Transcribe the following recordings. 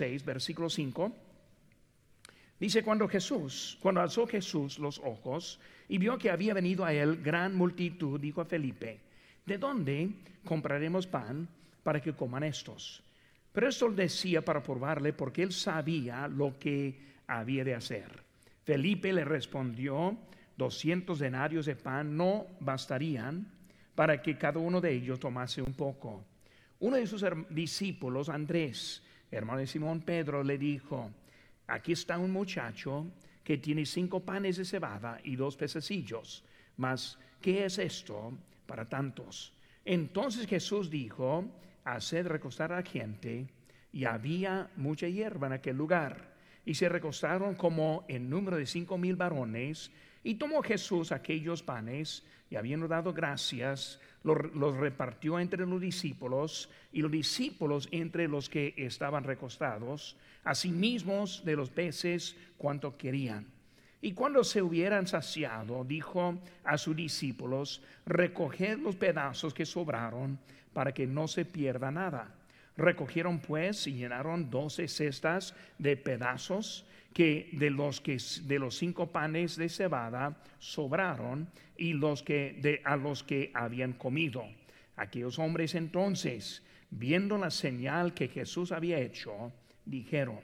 6, versículo 5. Dice cuando Jesús, cuando alzó Jesús los ojos y vio que había venido a él gran multitud, dijo a Felipe, ¿de dónde compraremos pan para que coman estos? Pero esto lo decía para probarle porque él sabía lo que había de hacer. Felipe le respondió, doscientos denarios de pan no bastarían para que cada uno de ellos tomase un poco. Uno de sus discípulos, Andrés, hermano de Simón Pedro, le dijo, aquí está un muchacho que tiene cinco panes de cebada y dos pececillos, mas ¿qué es esto para tantos? Entonces Jesús dijo, haced recostar a la gente, y había mucha hierba en aquel lugar. Y se recostaron como en número de cinco mil varones, y tomó Jesús aquellos panes, y habiendo dado gracias, los, repartió entre los discípulos, y los discípulos entre los que estaban recostados, asimismo de los peces cuanto querían. Y cuando se hubieran saciado, dijo a sus discípulos, recoged los pedazos que sobraron, para que no se pierda nada. Recogieron pues y llenaron doce cestas de pedazos que de los que de los cinco panes de cebada sobraron y los que de a los que habían comido. Aquellos hombres entonces, viendo la señal que Jesús había hecho, dijeron: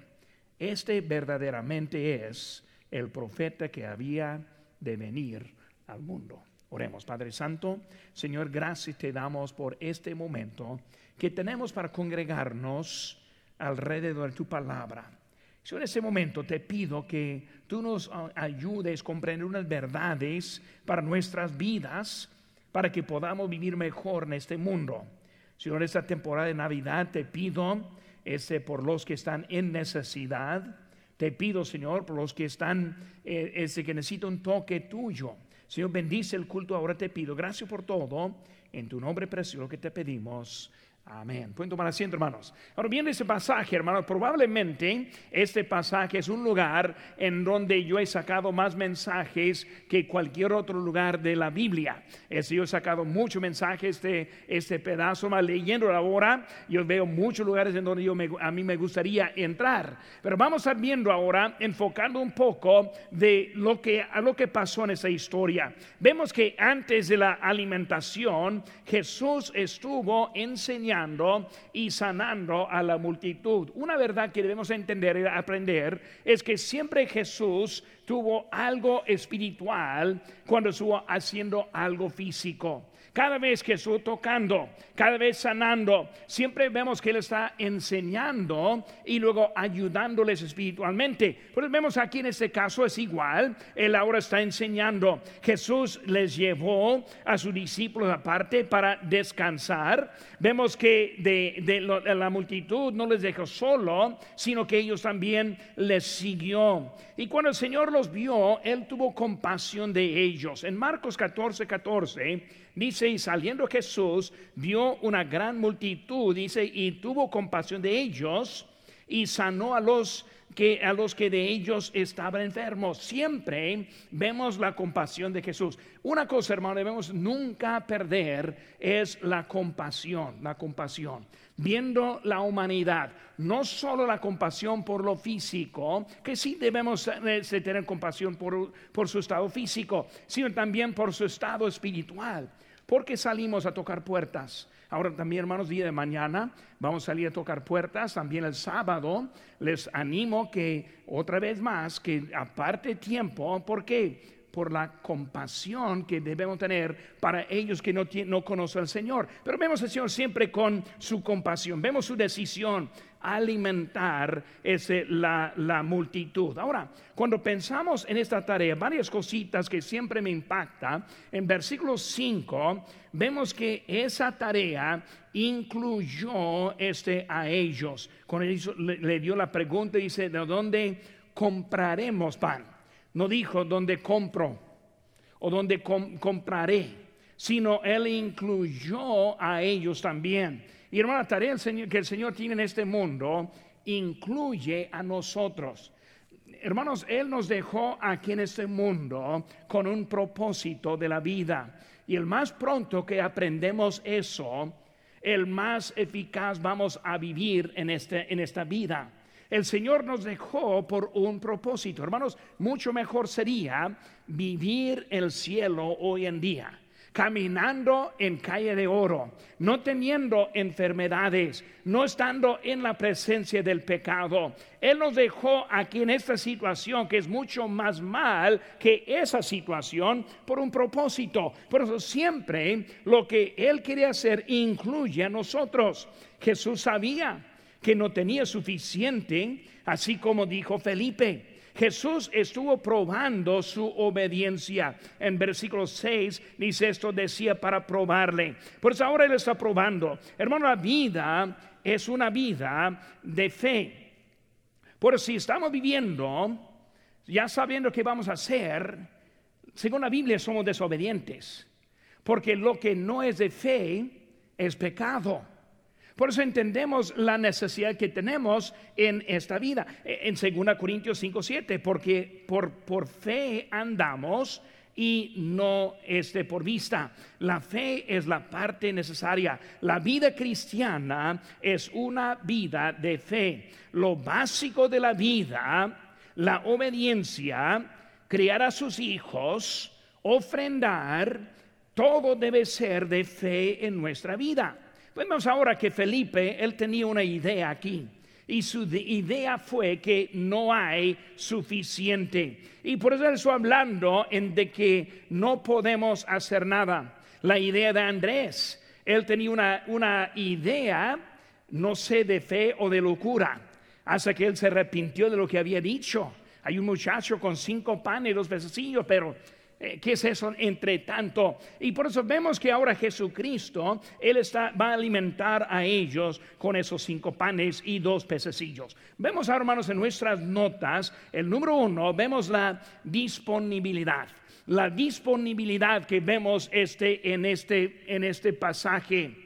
Este verdaderamente es el profeta que había de venir al mundo. Oremos, Padre Santo, Señor, gracias te damos por este momento que tenemos para congregarnos alrededor de tu palabra. Señor, en este momento te pido que tú nos ayudes a comprender unas verdades para nuestras vidas, para que podamos vivir mejor en este mundo. Señor, esta temporada de Navidad te pido ese, por los que están en necesidad. Te pido, Señor, por los que están, eh, ese que necesita un toque tuyo. Señor, bendice el culto. Ahora te pido, gracias por todo. En tu nombre precioso que te pedimos. Amén. Pueden tomar asiento, hermanos. Ahora viene ese pasaje, hermanos. Probablemente este pasaje es un lugar en donde yo he sacado más mensajes que cualquier otro lugar de la Biblia. Es, yo he sacado muchos mensajes de este pedazo, más leyendo ahora, yo veo muchos lugares en donde yo a mí me gustaría entrar. Pero vamos a viendo ahora, enfocando un poco de lo que, a lo que pasó en esa historia. Vemos que antes de la alimentación, Jesús estuvo enseñando y sanando a la multitud. Una verdad que debemos entender y aprender es que siempre Jesús tuvo algo espiritual cuando estuvo haciendo algo físico. Cada vez estuvo tocando, cada vez sanando, siempre vemos que Él está enseñando y luego ayudándoles espiritualmente. Pero vemos aquí en este caso es igual. Él ahora está enseñando. Jesús les llevó a sus discípulos aparte para descansar. Vemos que de, la multitud no les dejó solo, sino que ellos también les siguió. Y cuando el Señor los vio, Él tuvo compasión de ellos. En Marcos 14, 14 Dice, y saliendo Jesús, vio una gran multitud, dice, y tuvo compasión de ellos y sanó a los que a los que de ellos estaban enfermos. Siempre vemos la compasión de Jesús. Una cosa, hermano, debemos nunca perder es la compasión, la compasión. Viendo la humanidad, no solo la compasión por lo físico, que sí debemos eh, tener compasión por, por su estado físico, sino también por su estado espiritual porque salimos a tocar puertas. Ahora también, hermanos, día de mañana vamos a salir a tocar puertas. También el sábado les animo que otra vez más, que aparte tiempo, ¿por qué? Por la compasión que debemos tener para ellos que no, no conocen al Señor. Pero vemos al Señor siempre con su compasión, vemos su decisión alimentar ese, la, la, multitud. Ahora, cuando pensamos en esta tarea, varias cositas que siempre me impacta, en versículo 5 vemos que esa tarea incluyó este, a ellos. Cuando le, dio la pregunta, dice, ¿de dónde compraremos pan? No dijo, ¿dónde compro? O ¿dónde compraré? Sino él incluyó a ellos también. Y hermana, la tarea que el Señor tiene en este mundo incluye a nosotros. Hermanos, Él nos dejó aquí en este mundo con un propósito de la vida. Y el más pronto que aprendemos eso, el más eficaz vamos a vivir en, este, en esta vida. El Señor nos dejó por un propósito. Hermanos, mucho mejor sería vivir el cielo hoy en día caminando en calle de oro, no teniendo enfermedades, no estando en la presencia del pecado. Él nos dejó aquí en esta situación que es mucho más mal que esa situación por un propósito. Por eso siempre lo que Él quería hacer incluye a nosotros. Jesús sabía que no tenía suficiente, así como dijo Felipe. Jesús estuvo probando su obediencia. En versículo 6 dice esto, decía para probarle. Pues ahora Él está probando. Hermano, la vida es una vida de fe. Por si estamos viviendo, ya sabiendo qué vamos a hacer, según la Biblia somos desobedientes. Porque lo que no es de fe es pecado. Por eso entendemos la necesidad que tenemos en esta vida. E, en 2 Corintios 5, 7, porque por, por fe andamos y no este por vista. La fe es la parte necesaria. La vida cristiana es una vida de fe. Lo básico de la vida, la obediencia, criar a sus hijos, ofrendar, todo debe ser de fe en nuestra vida. Vemos ahora que Felipe, él tenía una idea aquí. Y su idea fue que no hay suficiente. Y por eso hablando en de que no podemos hacer nada. La idea de Andrés, él tenía una, una idea, no sé, de fe o de locura, hasta que él se arrepintió de lo que había dicho. Hay un muchacho con cinco panes y dos pececillos, pero eh, ¿Qué es eso entre tanto? Y por eso vemos que ahora Jesucristo, Él está, va a alimentar a ellos con esos cinco panes y dos pececillos. Vemos, hermanos, en nuestras notas, el número uno, vemos la disponibilidad. La disponibilidad que vemos este, en, este, en este pasaje.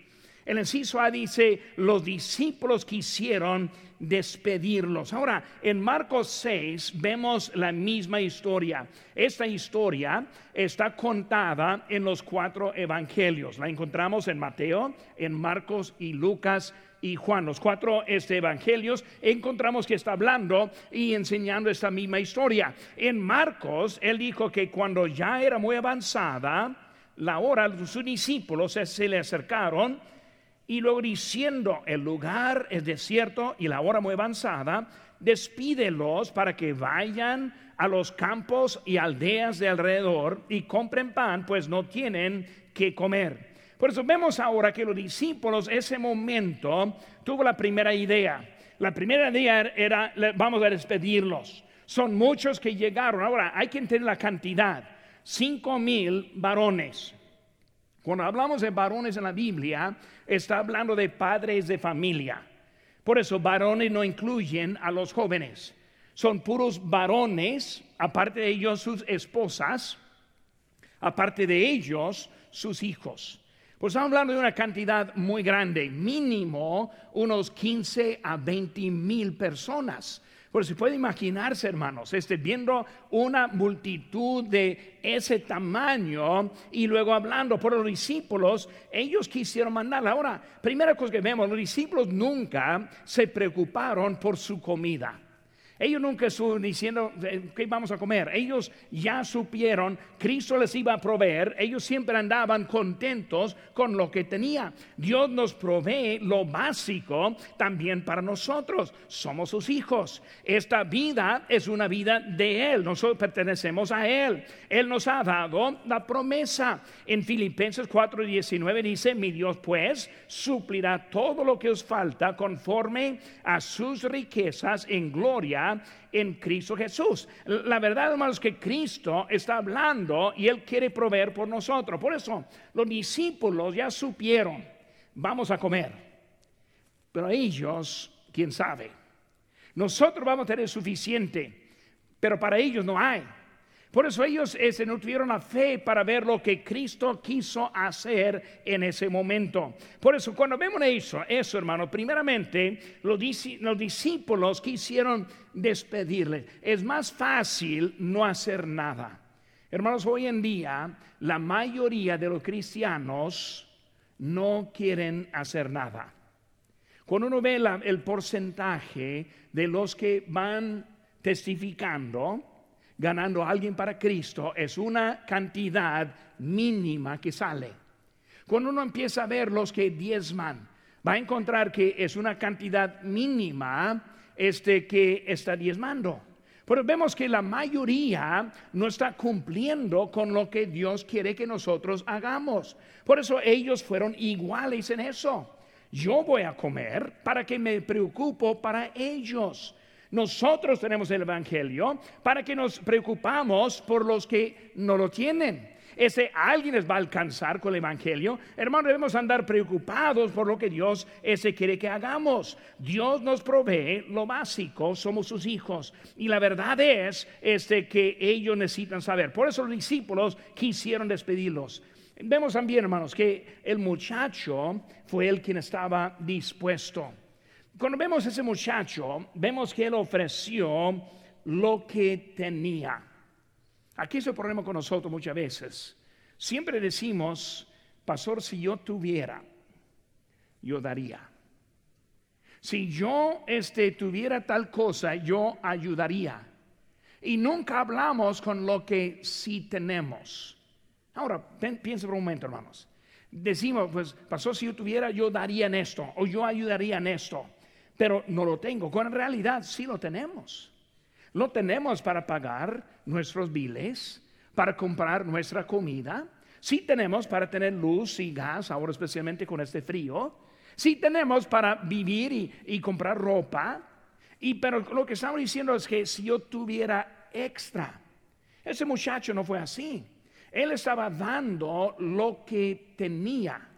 El inciso A dice, los discípulos quisieron despedirlos. Ahora, en Marcos 6 vemos la misma historia. Esta historia está contada en los cuatro evangelios. La encontramos en Mateo, en Marcos y Lucas y Juan, los cuatro este, evangelios, encontramos que está hablando y enseñando esta misma historia. En Marcos, él dijo que cuando ya era muy avanzada la hora, sus discípulos se le acercaron y luego diciendo, el lugar es desierto y la hora muy avanzada, despídelos para que vayan a los campos y aldeas de alrededor y compren pan, pues no tienen que comer. Por eso vemos ahora que los discípulos ese momento tuvo la primera idea. La primera idea era, vamos a despedirlos. Son muchos que llegaron. Ahora hay que entender la cantidad. Cinco mil varones. Cuando hablamos de varones en la Biblia, está hablando de padres de familia. Por eso varones no incluyen a los jóvenes. Son puros varones, aparte de ellos sus esposas, aparte de ellos sus hijos. Pues estamos hablando de una cantidad muy grande, mínimo unos 15 a 20 mil personas. Pero se puede imaginarse, hermanos, este, viendo una multitud de ese tamaño y luego hablando por los discípulos, ellos quisieron mandar. Ahora, primera cosa que vemos, los discípulos nunca se preocuparon por su comida. Ellos nunca estuvieron diciendo eh, qué vamos a comer. Ellos ya supieron, Cristo les iba a proveer. Ellos siempre andaban contentos con lo que tenía. Dios nos provee lo básico también para nosotros. Somos sus hijos. Esta vida es una vida de Él. Nosotros pertenecemos a Él. Él nos ha dado la promesa. En Filipenses 4:19 dice, mi Dios pues suplirá todo lo que os falta conforme a sus riquezas en gloria en Cristo Jesús. La verdad, hermanos, que Cristo está hablando y Él quiere proveer por nosotros. Por eso los discípulos ya supieron, vamos a comer. Pero ellos, quién sabe. Nosotros vamos a tener suficiente, pero para ellos no hay. Por eso ellos ese, no tuvieron la fe para ver lo que Cristo quiso hacer en ese momento. Por eso cuando vemos eso, eso hermano, primeramente los, los discípulos quisieron despedirle. Es más fácil no hacer nada. Hermanos, hoy en día la mayoría de los cristianos no quieren hacer nada. cuando uno ve el porcentaje de los que van testificando, ganando a alguien para Cristo, es una cantidad mínima que sale. Cuando uno empieza a ver los que diezman, va a encontrar que es una cantidad mínima este, que está diezmando. Pero vemos que la mayoría no está cumpliendo con lo que Dios quiere que nosotros hagamos. Por eso ellos fueron iguales en eso. Yo voy a comer para que me preocupo para ellos. Nosotros tenemos el Evangelio para que nos preocupamos por los que no lo tienen ese alguien les va a alcanzar con el Evangelio. Hermano, debemos andar preocupados por lo que Dios ese quiere que hagamos. Dios nos provee lo básico, somos sus hijos. Y la verdad es este, que ellos necesitan saber. Por eso los discípulos quisieron despedirlos. Vemos también, hermanos, que el muchacho fue el quien estaba dispuesto. Cuando vemos ese muchacho, vemos que él ofreció lo que tenía. Aquí es el problema con nosotros muchas veces. Siempre decimos, pastor, si yo tuviera, yo daría. Si yo este, tuviera tal cosa, yo ayudaría. Y nunca hablamos con lo que sí tenemos. Ahora, piensa por un momento, hermanos. Decimos, pues, pastor, si yo tuviera, yo daría en esto, o yo ayudaría en esto, pero no lo tengo. Con realidad sí lo tenemos. Lo tenemos para pagar nuestros biles, para comprar nuestra comida. Sí tenemos para tener luz y gas, ahora especialmente con este frío. Sí tenemos para vivir y, comprar ropa. Y pero lo que estamos diciendo es que si yo tuviera extra, ese muchacho no fue así. Él estaba dando lo que tenía.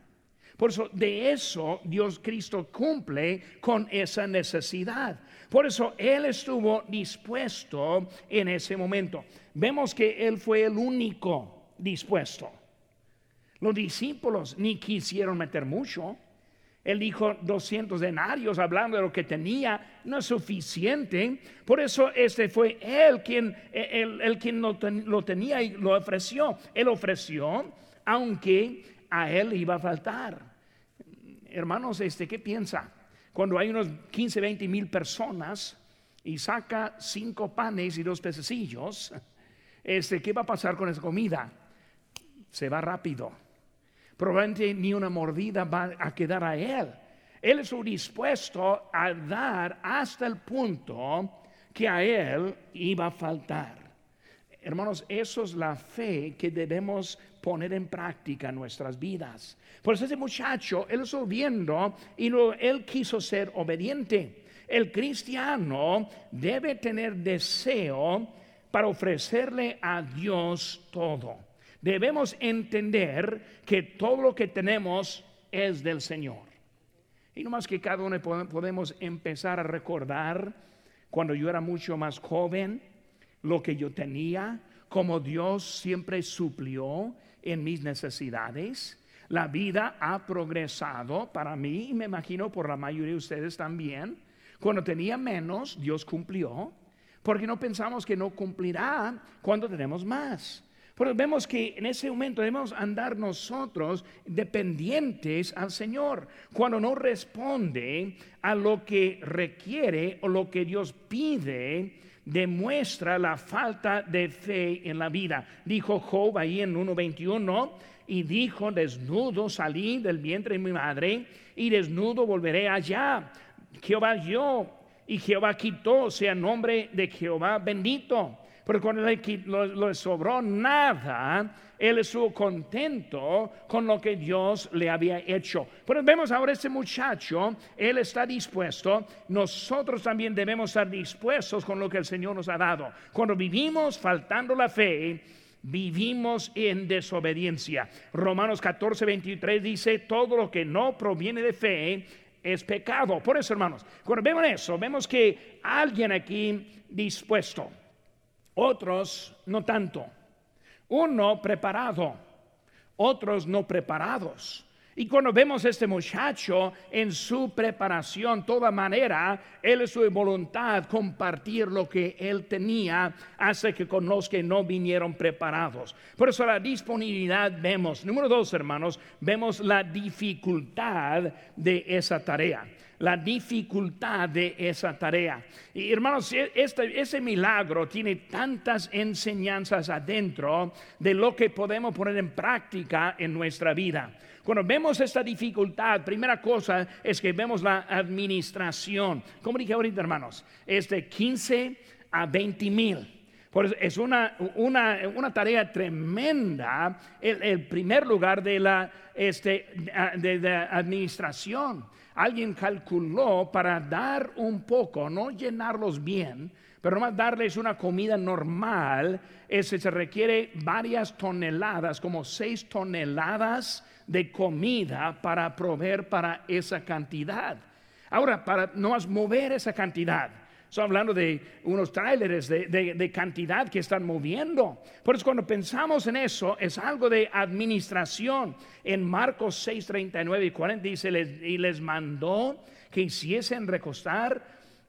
Por eso, de eso Dios Cristo cumple con esa necesidad. Por eso Él estuvo dispuesto en ese momento. Vemos que Él fue el único dispuesto. Los discípulos ni quisieron meter mucho. Él dijo 200 denarios, hablando de lo que tenía, no es suficiente. Por eso este fue él quien, el, quien lo, lo, tenía y lo ofreció. Él ofreció, aunque a él iba a faltar. Hermanos, este, ¿qué piensa? cuando hay unos 15, 20 mil personas y saca cinco panes y dos pececillos, este, ¿qué va a pasar con esa comida? Se va rápido. Probablemente ni una mordida va a quedar a él. Él estuvo dispuesto a dar hasta el punto que a él iba a faltar. Hermanos, eso es la fe que debemos poner en práctica nuestras vidas. Por eso ese muchacho, él estuvo viendo y él quiso ser obediente. El cristiano debe tener deseo para ofrecerle a Dios todo. Debemos entender que todo lo que tenemos es del Señor. Y no más que cada uno podemos empezar a recordar cuando yo era mucho más joven, lo que yo tenía, como Dios siempre suplió en mis necesidades. La vida ha progresado para mí y me imagino por la mayoría de ustedes también. Cuando tenía menos, Dios cumplió, porque no pensamos que no cumplirá cuando tenemos más. Pero vemos que en ese momento debemos andar nosotros dependientes al Señor. Cuando no responde a lo que requiere o lo que Dios pide, demuestra la falta de fe en la vida. Dijo Job ahí en 1.21 y dijo, desnudo salí del vientre de mi madre y desnudo volveré allá. Jehová yo y Jehová quitó, sea nombre de Jehová bendito. Pero cuando le, sobró nada, él estuvo contento con lo que Dios le había hecho. Pero vemos ahora este muchacho, él está dispuesto, nosotros también debemos estar dispuestos con lo que el Señor nos ha dado. Cuando vivimos faltando la fe, vivimos en desobediencia. Romanos 14, 23 dice, todo lo que no proviene de fe es pecado. Por eso, hermanos, cuando vemos eso, vemos que alguien aquí dispuesto, otros no tanto. Uno preparado, otros no preparados. Y cuando vemos a este muchacho en su preparación, toda manera, él es su voluntad compartir lo que él tenía, hace que con los que no vinieron preparados. Por eso la disponibilidad vemos. Número dos, hermanos, vemos la dificultad de esa tarea. La dificultad de esa tarea. Y hermanos, e, este, ese milagro tiene tantas enseñanzas adentro de lo que podemos poner en práctica en nuestra vida. Cuando vemos esta dificultad, primera cosa es que vemos la administración. Como dije ahorita, hermanos, es de 15 a 20 mil. Es una, una, tarea tremenda el, primer lugar de la, este, de administración. Alguien calculó para dar un poco, no llenarlos bien, pero más darles una comida normal, ese se requiere varias toneladas, como seis toneladas de comida para proveer para esa cantidad. Ahora, para no mover esa cantidad, Estoy hablando de unos tráileres de, cantidad que están moviendo. Por eso cuando pensamos en eso, es algo de administración. En Marcos 6, 39 y 40 dice, y les mandó que hiciesen recostar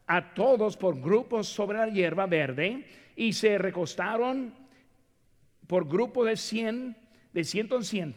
a todos por grupos sobre la hierba verde y se recostaron por grupo de 100, de 100 en 100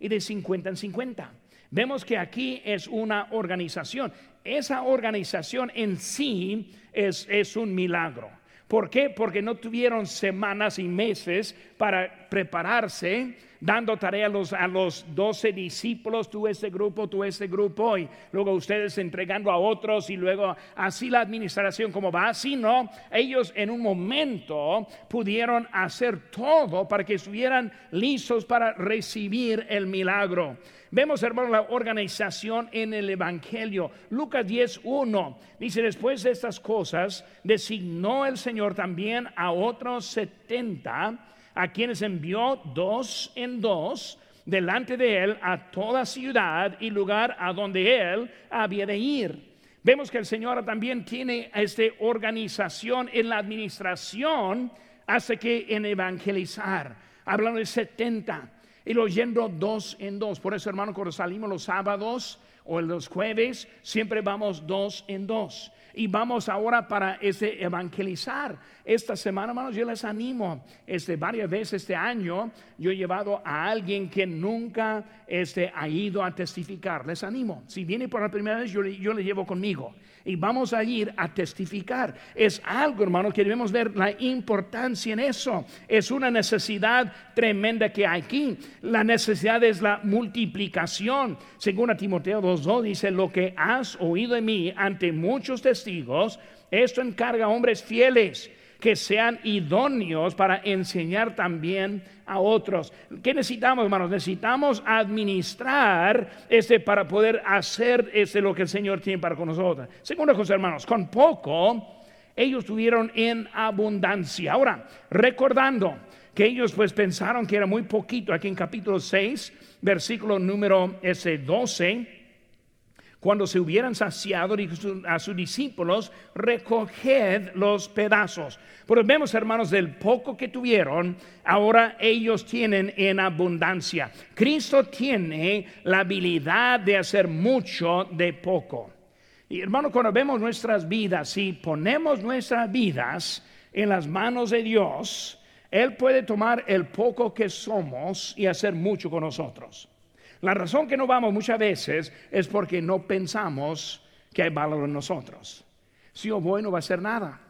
y de 50 en 50. Vemos que aquí es una organización esa organización en sí es, es un milagro. ¿Por qué? Porque no tuvieron semanas y meses para prepararse, dando tarea a los, a los 12 discípulos, tú este grupo, tú este grupo, y luego ustedes entregando a otros, y luego así la administración como va, sino ellos en un momento pudieron hacer todo para que estuvieran listos para recibir el milagro. Vemos, hermano, la organización en el Evangelio. Lucas 10.1 dice, después de estas cosas, designó el Señor también a otros 70, a quienes envió dos en dos delante de él a toda ciudad y lugar a donde él había de ir. Vemos que el Señor también tiene esta organización en la administración, hace que en evangelizar. Hablando de 70 y lo yendo dos en dos. Por eso, hermano, cuando salimos los sábados o los jueves, siempre vamos dos en dos. Y vamos ahora para ese evangelizar. Esta semana, hermanos, yo les animo. Este, varias veces este año yo he llevado a alguien que nunca este, ha ido a testificar. Les animo. Si viene por la primera vez, yo, yo le llevo conmigo y vamos a ir a testificar. Es algo, hermano, que debemos ver la importancia en eso. Es una necesidad tremenda que hay aquí. La necesidad es la multiplicación. Según a Timoteo 2.2 dice, lo que has oído de mí ante muchos testigos, esto encarga a hombres fieles que sean idóneos para enseñar también a otros. ¿Qué necesitamos, hermanos? Necesitamos administrar este para poder hacer este lo que el Señor tiene para con nosotros. Segunda cosa, hermanos, con poco ellos tuvieron en abundancia. Ahora, recordando que ellos pues pensaron que era muy poquito, aquí en capítulo 6, versículo número ese 12 cuando se hubieran saciado a sus discípulos, recoged los pedazos. Pero vemos, hermanos, del poco que tuvieron, ahora ellos tienen en abundancia. Cristo tiene la habilidad de hacer mucho de poco. Y hermano, cuando vemos nuestras vidas, si ponemos nuestras vidas en las manos de Dios, Él puede tomar el poco que somos y hacer mucho con nosotros. La razón que no vamos muchas veces es porque no pensamos que hay valor en nosotros. Si yo voy no va a hacer nada.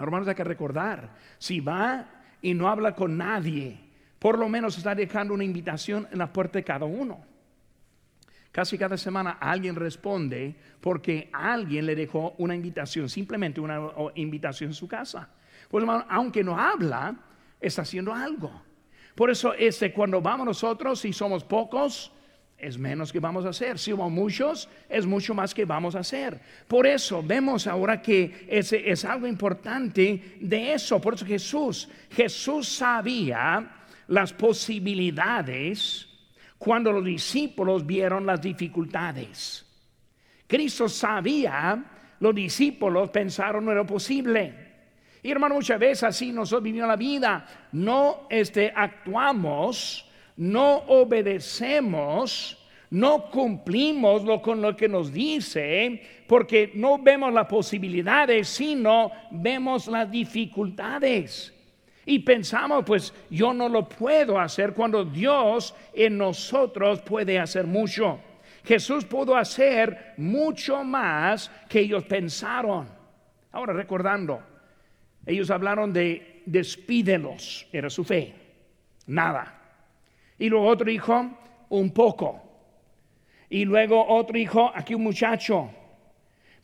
Hermanos, hay que recordar, si va y no habla con nadie, por lo menos está dejando una invitación en la puerta de cada uno. Casi cada semana alguien responde porque alguien le dejó una invitación, simplemente una invitación en su casa. Pues hermano, aunque no habla, está haciendo algo. Por eso este, cuando vamos nosotros, si somos pocos, es menos que vamos a hacer. Si somos muchos, es mucho más que vamos a hacer. Por eso vemos ahora que ese es algo importante de eso. Por eso Jesús, Jesús sabía las posibilidades cuando los discípulos vieron las dificultades. Cristo sabía, los discípulos pensaron no era posible. Y hermano, muchas veces así nosotros vivimos la vida. No este, actuamos, no obedecemos, no cumplimos lo, con lo que nos dice, porque no vemos las posibilidades, sino vemos las dificultades. Y pensamos, pues yo no lo puedo hacer cuando Dios en nosotros puede hacer mucho. Jesús pudo hacer mucho más que ellos pensaron. Ahora recordando, ellos hablaron de despídelos, era su fe, nada. Y luego otro dijo, un poco. Y luego otro dijo, aquí un muchacho.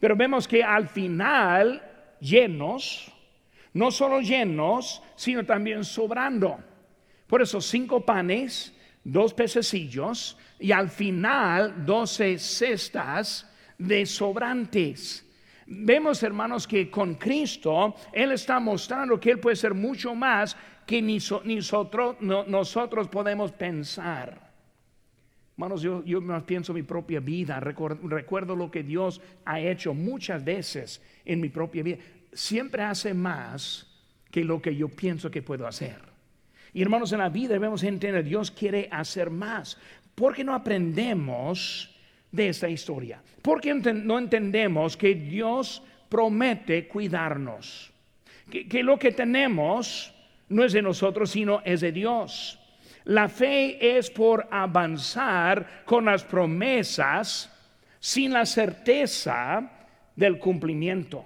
Pero vemos que al final, llenos, no solo llenos, sino también sobrando. Por eso cinco panes, dos pececillos y al final doce cestas de sobrantes. Vemos, hermanos, que con Cristo Él está mostrando que Él puede ser mucho más que ni, nosotros, nosotros podemos pensar. Hermanos, yo, yo pienso en mi propia vida, recuerdo lo que Dios ha hecho muchas veces en mi propia vida. Siempre hace más que lo que yo pienso que puedo hacer. Y hermanos, en la vida debemos entender, Dios quiere hacer más. ¿Por qué no aprendemos de esta historia? ¿Por qué no entendemos que Dios promete cuidarnos? Que, que lo que tenemos no es de nosotros, sino es de Dios. La fe es por avanzar con las promesas sin la certeza del cumplimiento.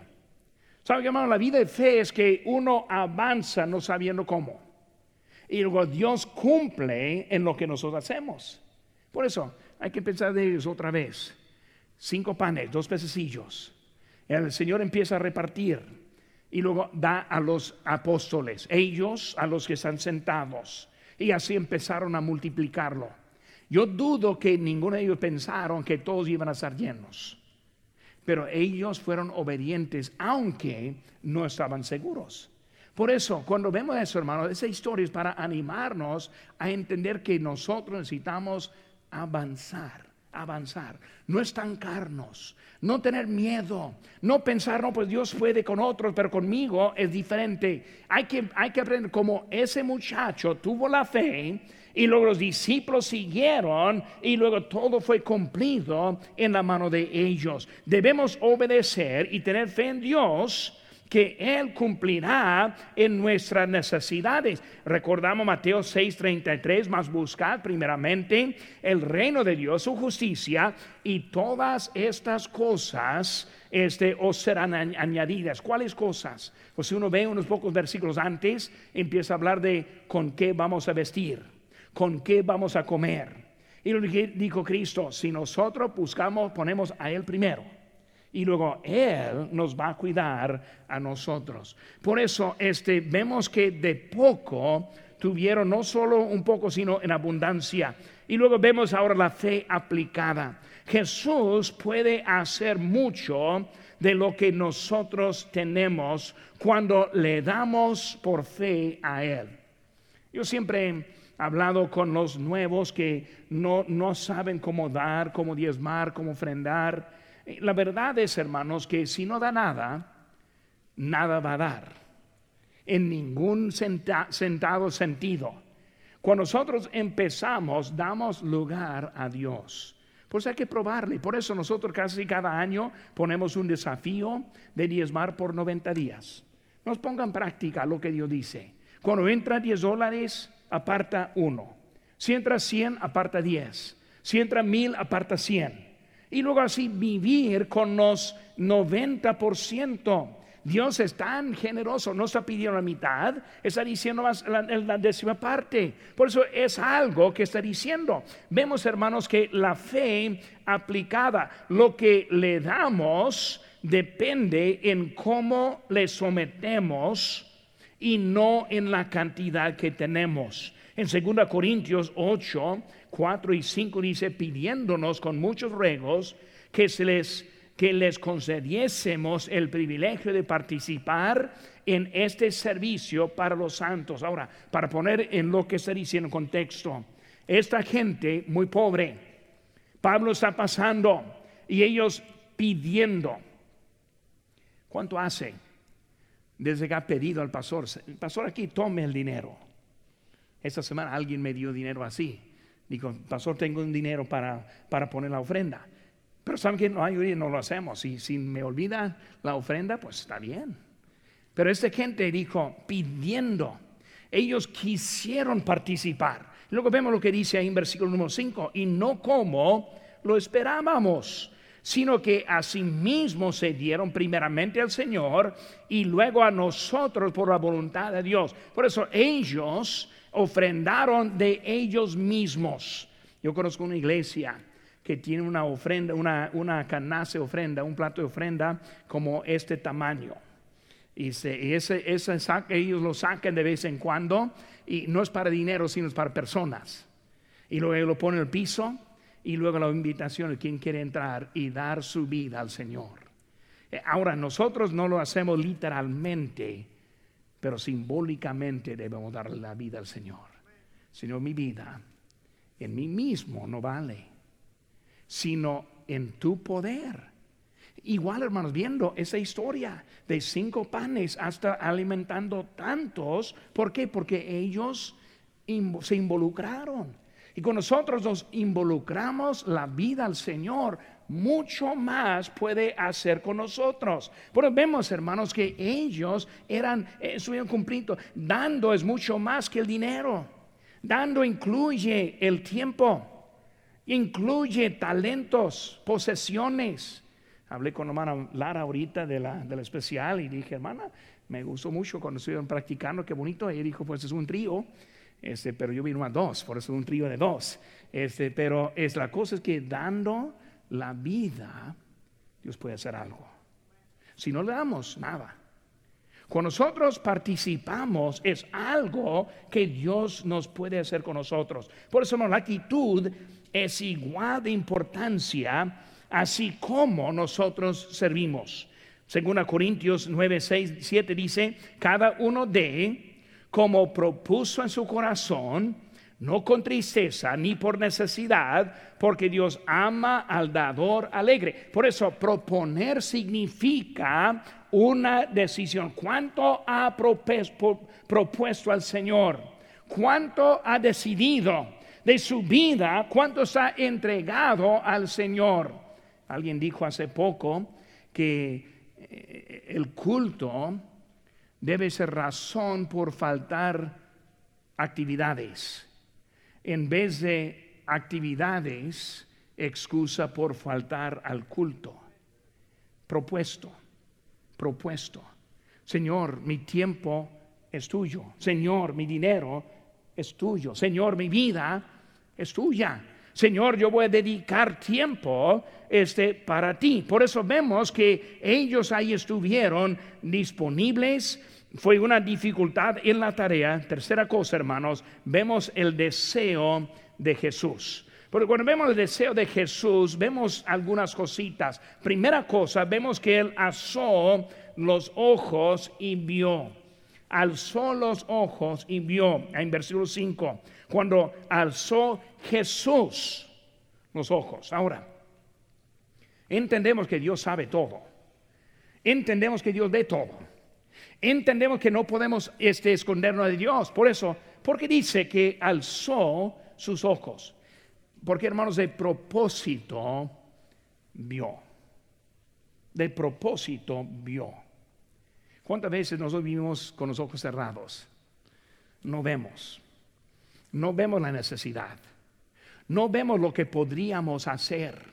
¿Sabe, hermano? La vida de fe es que uno avanza no sabiendo cómo. Y luego Dios cumple en lo que nosotros hacemos. Por eso hay que pensar de ellos otra vez. Cinco panes, dos pececillos. El Señor empieza a repartir y luego da a los apóstoles, ellos a los que están sentados. Y así empezaron a multiplicarlo. Yo dudo que ninguno de ellos pensaron que todos iban a estar llenos. Pero ellos fueron obedientes, aunque no estaban seguros. Por eso, cuando vemos eso, hermano, esa historia es para animarnos a entender que nosotros necesitamos avanzar, avanzar, no estancarnos, no tener miedo, no pensar, no, pues Dios puede con otros, pero conmigo es diferente. Hay que, hay que aprender como ese muchacho tuvo la fe y luego los discípulos siguieron y luego todo fue cumplido en la mano de ellos. Debemos obedecer y tener fe en Dios que Él cumplirá en nuestras necesidades. Recordamos Mateo 6:33, más buscad primeramente el reino de Dios, su justicia, y todas estas cosas este, os serán añadidas. ¿Cuáles cosas? Pues si uno ve unos pocos versículos antes, empieza a hablar de con qué vamos a vestir, con qué vamos a comer. Y lo que dijo Cristo, si nosotros buscamos, ponemos a Él primero y luego Él nos va a cuidar a nosotros. Por eso este, vemos que de poco tuvieron no solo un poco, sino en abundancia. Y luego vemos ahora la fe aplicada. Jesús puede hacer mucho de lo que nosotros tenemos cuando le damos por fe a Él. Yo siempre he hablado con los nuevos que no, no saben cómo dar, cómo diezmar, cómo ofrendar. Eh, la verdad es, hermanos, que si no da nada, nada va a dar. En ningún sentado sentido. Cuando nosotros empezamos, damos lugar a Dios. Pues hay que probarle. Por eso nosotros casi cada año ponemos un desafío de diezmar por 90 días. Nos ponga en práctica lo que Dios dice. Cuando entra 10 dólares, aparta uno. Si entra 100, aparta 10. Si entra 1000, aparta 100 y luego así vivir con los 90%. Dios es tan generoso, no está pidiendo la mitad, está diciendo más la, la, décima parte. Por eso es algo que está diciendo. Vemos, hermanos, que la fe aplicada, lo que le damos, depende en cómo le sometemos y no en la cantidad que tenemos. En 2 Corintios 8, 4 y 5 dice, pidiéndonos con muchos ruegos que, se les, que les concediésemos el privilegio de participar en este servicio para los santos. Ahora, para poner en lo que está diciendo en contexto, esta gente muy pobre, Pablo está pasando y ellos pidiendo. ¿Cuánto hace? Desde que ha pedido al pastor, el pastor aquí tome el dinero. Esta semana alguien me dio dinero así. Digo, pastor, tengo un dinero para, para poner la ofrenda. Pero saben que no, no lo hacemos. Y si me olvida la ofrenda, pues está bien. Pero esta gente dijo, pidiendo. Ellos quisieron participar. Luego vemos lo que dice ahí en versículo número 5. Y no como lo esperábamos sino que asimismo se dieron primeramente al Señor y luego a nosotros por la voluntad de Dios. Por eso ellos ofrendaron de ellos mismos. Yo conozco una iglesia que tiene una ofrenda, una, una canasta de ofrenda, un plato de ofrenda como este tamaño. Y, se, ese, ese ellos lo sacan de vez en cuando y no es para dinero, sino es para personas. Y luego lo ponen en el piso y luego la invitación de quien quiere entrar y dar su vida al Señor. Eh, ahora, nosotros no lo hacemos literalmente, pero simbólicamente debemos darle la vida al Señor. Señor, mi vida en mí mismo no vale, sino en tu poder. Igual, hermanos, viendo esa historia de cinco panes hasta alimentando tantos, ¿por qué? Porque ellos se involucraron. Y con nosotros nos involucramos la vida al Señor, mucho más puede hacer con nosotros. Pero vemos, hermanos, que ellos eran, estuvieron cumpliendo. Dando es mucho más que el dinero. Dando incluye el tiempo, incluye talentos, posesiones. Hablé con hermana Lara ahorita de la, de especial y dije, hermana, me gustó mucho cuando estuvieron practicando, qué bonito. Y dijo, pues es un trío. Este, pero yo vino a dos, por eso un trío de dos. Este, pero es la cosa es que dando la vida, Dios puede hacer algo. Si no le damos nada. Cuando nosotros participamos es algo que Dios nos puede hacer con nosotros. Por eso la actitud es igual de importancia así como nosotros servimos. Según Corintios 9, 6, 7 dice, cada uno de como propuso en su corazón, no con tristeza ni por necesidad, porque Dios ama al dador alegre. Por eso proponer significa una decisión. ¿Cuánto ha propuesto al Señor? ¿Cuánto ha decidido de su vida? ¿Cuánto se ha entregado al Señor? Alguien dijo hace poco que eh, el culto debe ser razón por faltar actividades. En vez de actividades, excusa por faltar al culto. Propuesto, propuesto. Señor, mi tiempo es tuyo. Señor, mi dinero es tuyo. Señor, mi vida es tuya. Señor, yo voy a dedicar tiempo este para ti. Por eso vemos que ellos ahí estuvieron disponibles fue una dificultad en la tarea. Tercera cosa, hermanos, vemos el deseo de Jesús. Porque cuando vemos el deseo de Jesús, vemos algunas cositas. Primera cosa, vemos que él alzó los ojos y vio. Alzó los ojos y vio. En versículo 5, cuando alzó Jesús los ojos. Ahora, entendemos que Dios sabe todo. Entendemos que Dios ve todo entendemos que no podemos este, escondernos de Dios. Por eso, porque dice que alzó sus ojos. Porque hermanos, de propósito vio. De propósito vio. ¿Cuántas veces nosotros vivimos con los ojos cerrados? No vemos. No vemos la necesidad. No vemos lo que podríamos hacer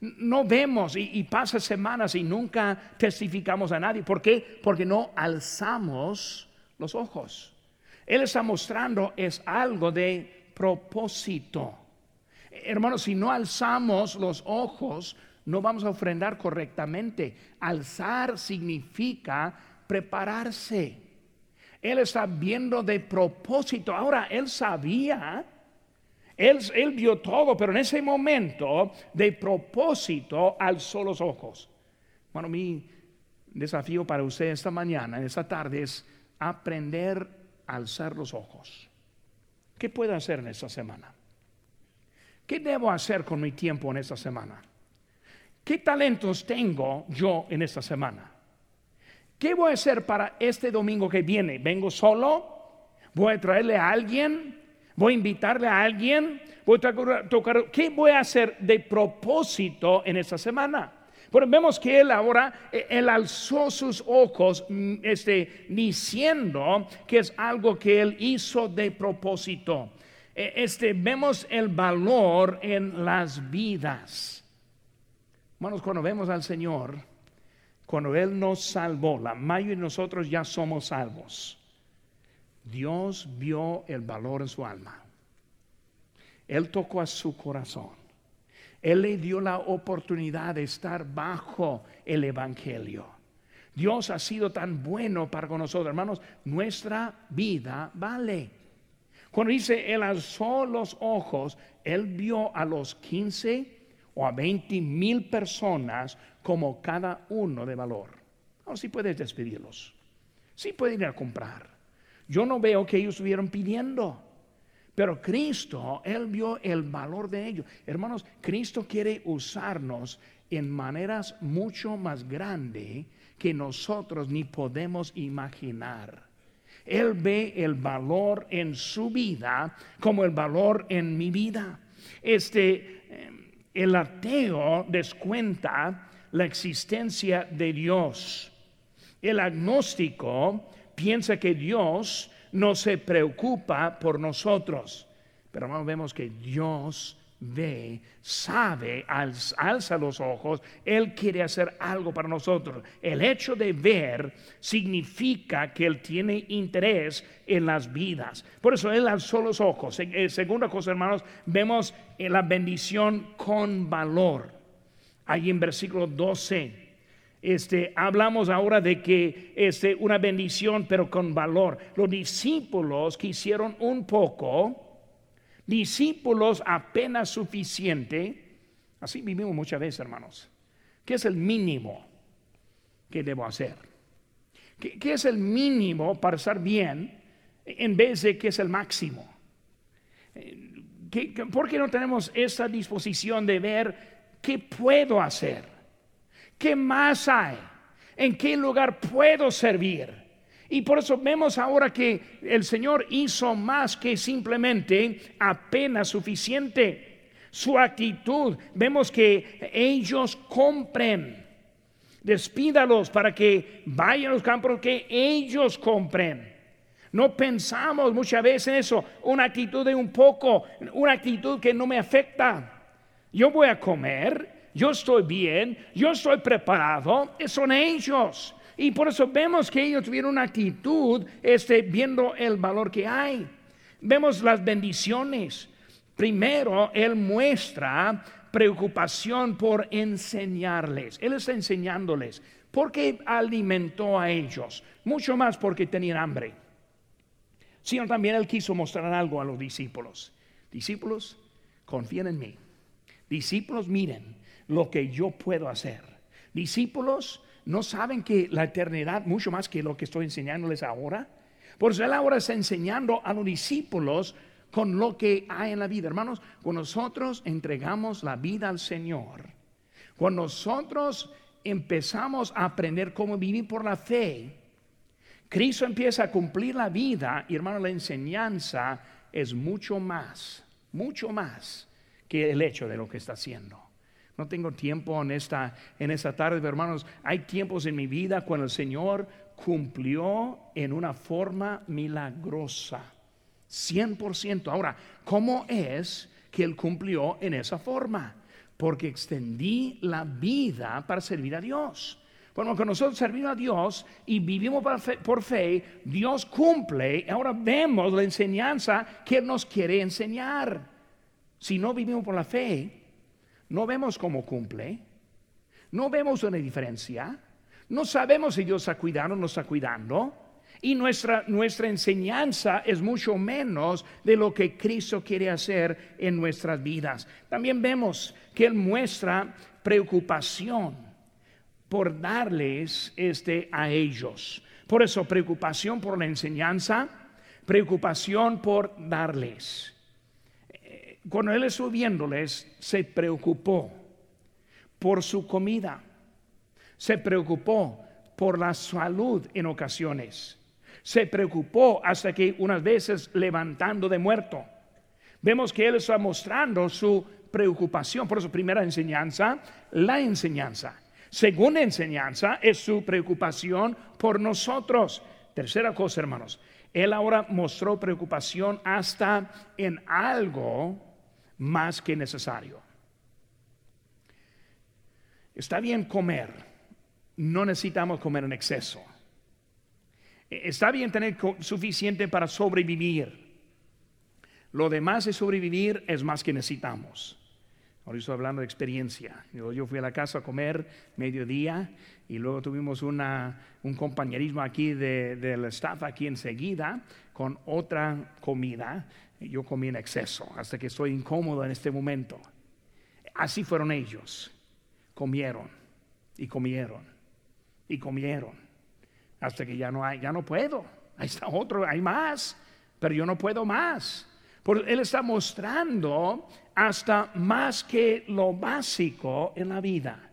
no vemos y, pasa semanas y nunca testificamos a nadie. ¿Por qué? Porque no alzamos los ojos. Él está mostrando es algo de propósito. Hermanos, si no alzamos los ojos, no vamos a ofrendar correctamente. Alzar significa prepararse. Él está viendo de propósito. Ahora, él sabía él, vio todo, pero en ese momento de propósito alzó los ojos. Bueno, mi desafío para usted esta mañana, esta tarde, es aprender a alzar los ojos. ¿Qué puedo hacer en esta semana? ¿Qué debo hacer con mi tiempo en esta semana? ¿Qué talentos tengo yo en esta semana? ¿Qué voy a hacer para este domingo que viene? ¿Vengo solo? ¿Voy a traerle a alguien? Voy a invitarle a alguien, voy a tocar, ¿qué voy a hacer de propósito en esta semana? Pero vemos que él ahora, eh, él alzó sus ojos, mm, este, diciendo que es algo que él hizo de propósito. E- Este, vemos el valor en las vidas. Hermanos, cuando vemos al Señor, cuando Él nos salvó, la mayoría de nosotros ya somos salvos. Dios vio el valor en su alma. Él tocó a su corazón. Él le dio la oportunidad de estar bajo el Evangelio. Dios ha sido tan bueno para con nosotros, hermanos. Nuestra vida vale. Cuando dice, Él alzó los ojos, Él vio a los 15 o a 20 mil personas como cada uno de valor. Ahora sí puedes despedirlos. Sí pueden ir a comprar. Yo no veo que ellos estuvieran pidiendo. Pero Cristo, Él vio el valor de ellos. Hermanos, Cristo quiere usarnos en maneras mucho más grandes que nosotros ni podemos imaginar. Él ve el valor en su vida como el valor en mi vida. Este, eh, el ateo descuenta la existencia de Dios. El agnóstico piensa que Dios no se preocupa por nosotros. Pero hermanos, vemos que Dios ve, sabe, alz- alza los ojos, Él quiere hacer algo para nosotros. El hecho de ver significa que Él tiene interés en las vidas. Por eso Él alzó los ojos. Se- eh, segunda cosa, hermanos, vemos en la bendición con valor. Ahí en versículo 12. Este, hablamos ahora de que este, una bendición, pero con valor. Los discípulos que hicieron un poco, discípulos apenas suficiente. Así vivimos muchas veces, hermanos. ¿Qué es el mínimo que debo hacer? ¿Qué, es el mínimo para estar bien en vez de qué es el máximo? Eh, ¿Qué- qué- ¿Por qué no tenemos esa disposición de ver qué puedo hacer? ¿Qué más hay? ¿En qué lugar puedo servir? Y por eso vemos ahora que el Señor hizo más que simplemente apenas suficiente. Su actitud, vemos que ellos compren. Despídalos para que vayan a los campos que ellos compren. No pensamos muchas veces en eso, una actitud de un poco, una actitud que no me afecta. Yo voy a comer, yo estoy bien, yo estoy preparado, son ellos. Y por eso vemos que ellos tuvieron una actitud este, viendo el valor que hay. Vemos las bendiciones. Primero, Él muestra preocupación por enseñarles. Él está enseñándoles. porque alimentó a ellos? Mucho más porque tenían hambre. Sino también Él quiso mostrar algo a los discípulos. Discípulos, confíen en mí. Discípulos, miren lo que yo puedo hacer. Discípulos, no saben que la eternidad, mucho más que lo que estoy enseñándoles ahora. Por eso Él ahora está enseñando a los discípulos con lo que hay en la vida. Hermanos, cuando nosotros entregamos la vida al Señor, cuando nosotros empezamos a aprender cómo vivir por la fe, Cristo empieza a cumplir la vida y hermano, la enseñanza es mucho más, mucho más que el hecho de lo que está haciendo. No tengo tiempo en esta, en esta tarde, hermanos, hay tiempos en mi vida cuando el Señor cumplió en una forma milagrosa. 100%. Ahora, ¿cómo es que Él cumplió en esa forma? Porque extendí la vida para servir a Dios. Bueno, cuando nosotros servimos a Dios y vivimos por fe, por fe, Dios cumple. Ahora vemos la enseñanza que Él nos quiere enseñar. Si no vivimos por la fe, no vemos cómo cumple. No vemos una diferencia. No sabemos si Dios está cuidando o no está cuidando. Y nuestra, nuestra enseñanza es mucho menos de lo que Cristo quiere hacer en nuestras vidas. También vemos que Él muestra preocupación por darles este a ellos. Por eso, preocupación por la enseñanza, preocupación por darles. Cuando Él estuvo viéndoles, se preocupó por su comida, se preocupó por la salud en ocasiones, se preocupó hasta que unas veces levantando de muerto. Vemos que Él está mostrando su preocupación. Por eso, primera enseñanza, la enseñanza. Segunda enseñanza es su preocupación por nosotros. Tercera cosa, hermanos. Él ahora mostró preocupación hasta en algo más que necesario. Está bien comer, no necesitamos comer en exceso. E, está bien tener suficiente para sobrevivir. Lo demás de sobrevivir es más que necesitamos. Ahora estoy hablando de experiencia. Yo, fui a la casa a comer mediodía y luego tuvimos una, un compañerismo aquí del staff aquí enseguida con otra comida. Yo comí en exceso hasta que estoy incómodo en este momento. Así fueron ellos. Comieron y comieron y comieron hasta que ya no hay, ya no puedo. Ahí está otro, hay más, pero yo no puedo más. Porque él está mostrando hasta más que lo básico en la vida.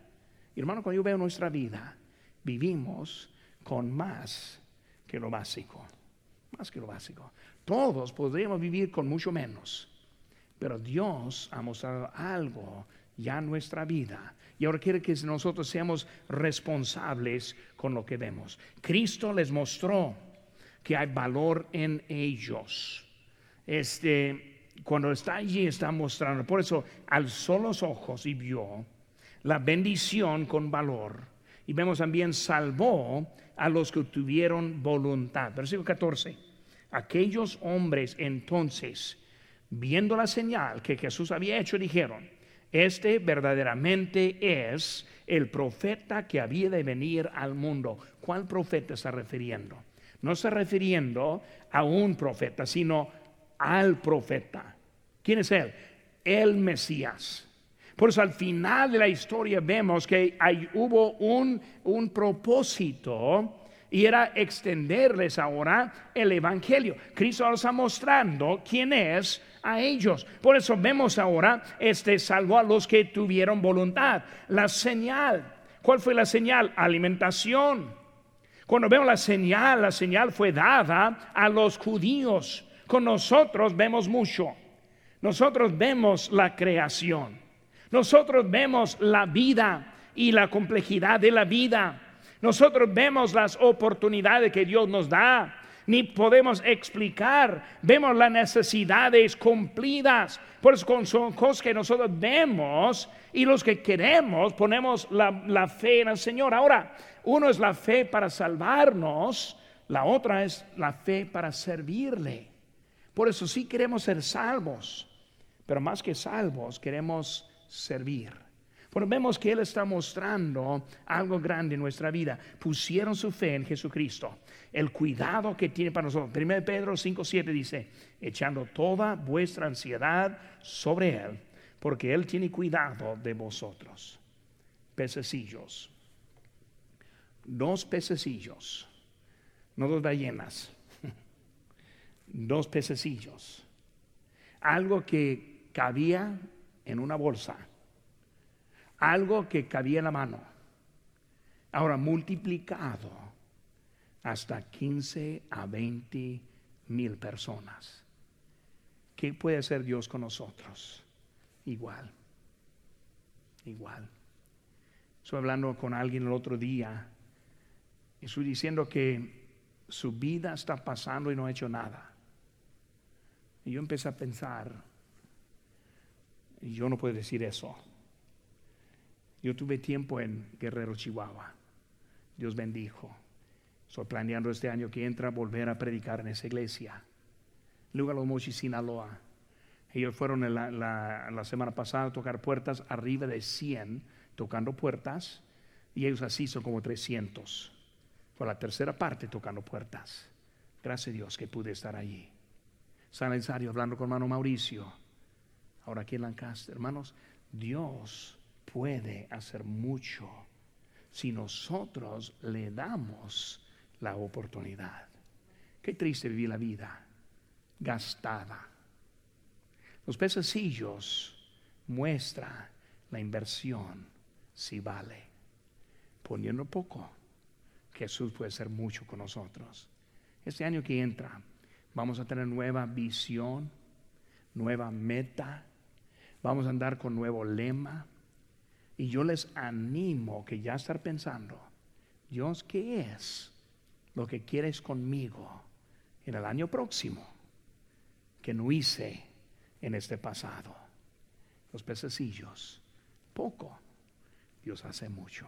Y hermano, cuando yo veo nuestra vida, vivimos con más que lo básico. Más que lo básico. Todos podríamos vivir con mucho menos. Pero Dios ha mostrado algo ya en nuestra vida. Y ahora quiere que nosotros seamos responsables con lo que vemos. Cristo les mostró que hay valor en ellos. Este, cuando está allí está mostrando, por eso alzó los ojos y vio la bendición con valor. Y vemos también salvó a los que tuvieron voluntad. Versículo 14. Aquellos hombres entonces, viendo la señal que Jesús había hecho, dijeron, este verdaderamente es el profeta que había de venir al mundo. ¿Cuál profeta está refiriendo? No está refiriendo a un profeta, sino al profeta. ¿Quién es él? El Mesías. Por eso al final de la historia vemos que hay, hubo un, un propósito y era extenderles ahora el Evangelio. Cristo nos está mostrando quién es a ellos. Por eso vemos ahora, este salvó a los que tuvieron voluntad. La señal. ¿Cuál fue la señal? Alimentación. Cuando vemos la señal, la señal fue dada a los judíos. Con nosotros vemos mucho. Nosotros vemos la creación. Nosotros vemos la vida y la complejidad de la vida. Nosotros vemos las oportunidades que Dios nos da. Ni podemos explicar. Vemos las necesidades cumplidas. Por eso son cosas que nosotros vemos y los que queremos ponemos la, la fe en el Señor. Ahora, uno es la fe para salvarnos, la otra es la fe para servirle. Por eso sí queremos ser salvos, pero más que salvos queremos servir. Bueno, vemos que Él está mostrando algo grande en nuestra vida. Pusieron su fe en Jesucristo. El cuidado que tiene para nosotros. 1 Pedro 5.7 dice, echando toda vuestra ansiedad sobre Él, porque Él tiene cuidado de vosotros. Pececillos. Dos pececillos. No dos ballenas dos pececillos, algo que cabía en una bolsa, algo que cabía en la mano, ahora multiplicado hasta 15 a 20 mil personas. ¿Qué puede hacer Dios con nosotros? Igual, igual. Estoy hablando con alguien el otro día y estoy diciendo que su vida está pasando y no ha hecho nada. Y yo empecé a pensar, y yo no puedo decir eso. Yo tuve tiempo en Guerrero, Chihuahua. Dios bendijo. Estoy planeando este año que entra volver a predicar en esa iglesia. Luego a los Mochi, Sinaloa. Ellos fueron la, la, semana pasada a tocar puertas, arriba de 100 tocando puertas, y ellos así son como 300. Fue la tercera parte tocando puertas. Gracias a Dios que pude estar allí. San Elizario hablando con hermano Mauricio. Ahora aquí en Lancaster, hermanos, Dios puede hacer mucho si nosotros le damos la oportunidad. Qué triste vivir la vida gastada. Los pececillos muestra la inversión si vale. Poniendo poco, Jesús puede hacer mucho con nosotros. Este año que entra, Vamos a tener nueva visión, nueva meta. Vamos a andar con nuevo lema. Y yo les animo que ya estar pensando, Dios, ¿qué es lo que quieres conmigo en el año próximo que no hice en este pasado. Los pececillos, poco, Dios hace mucho.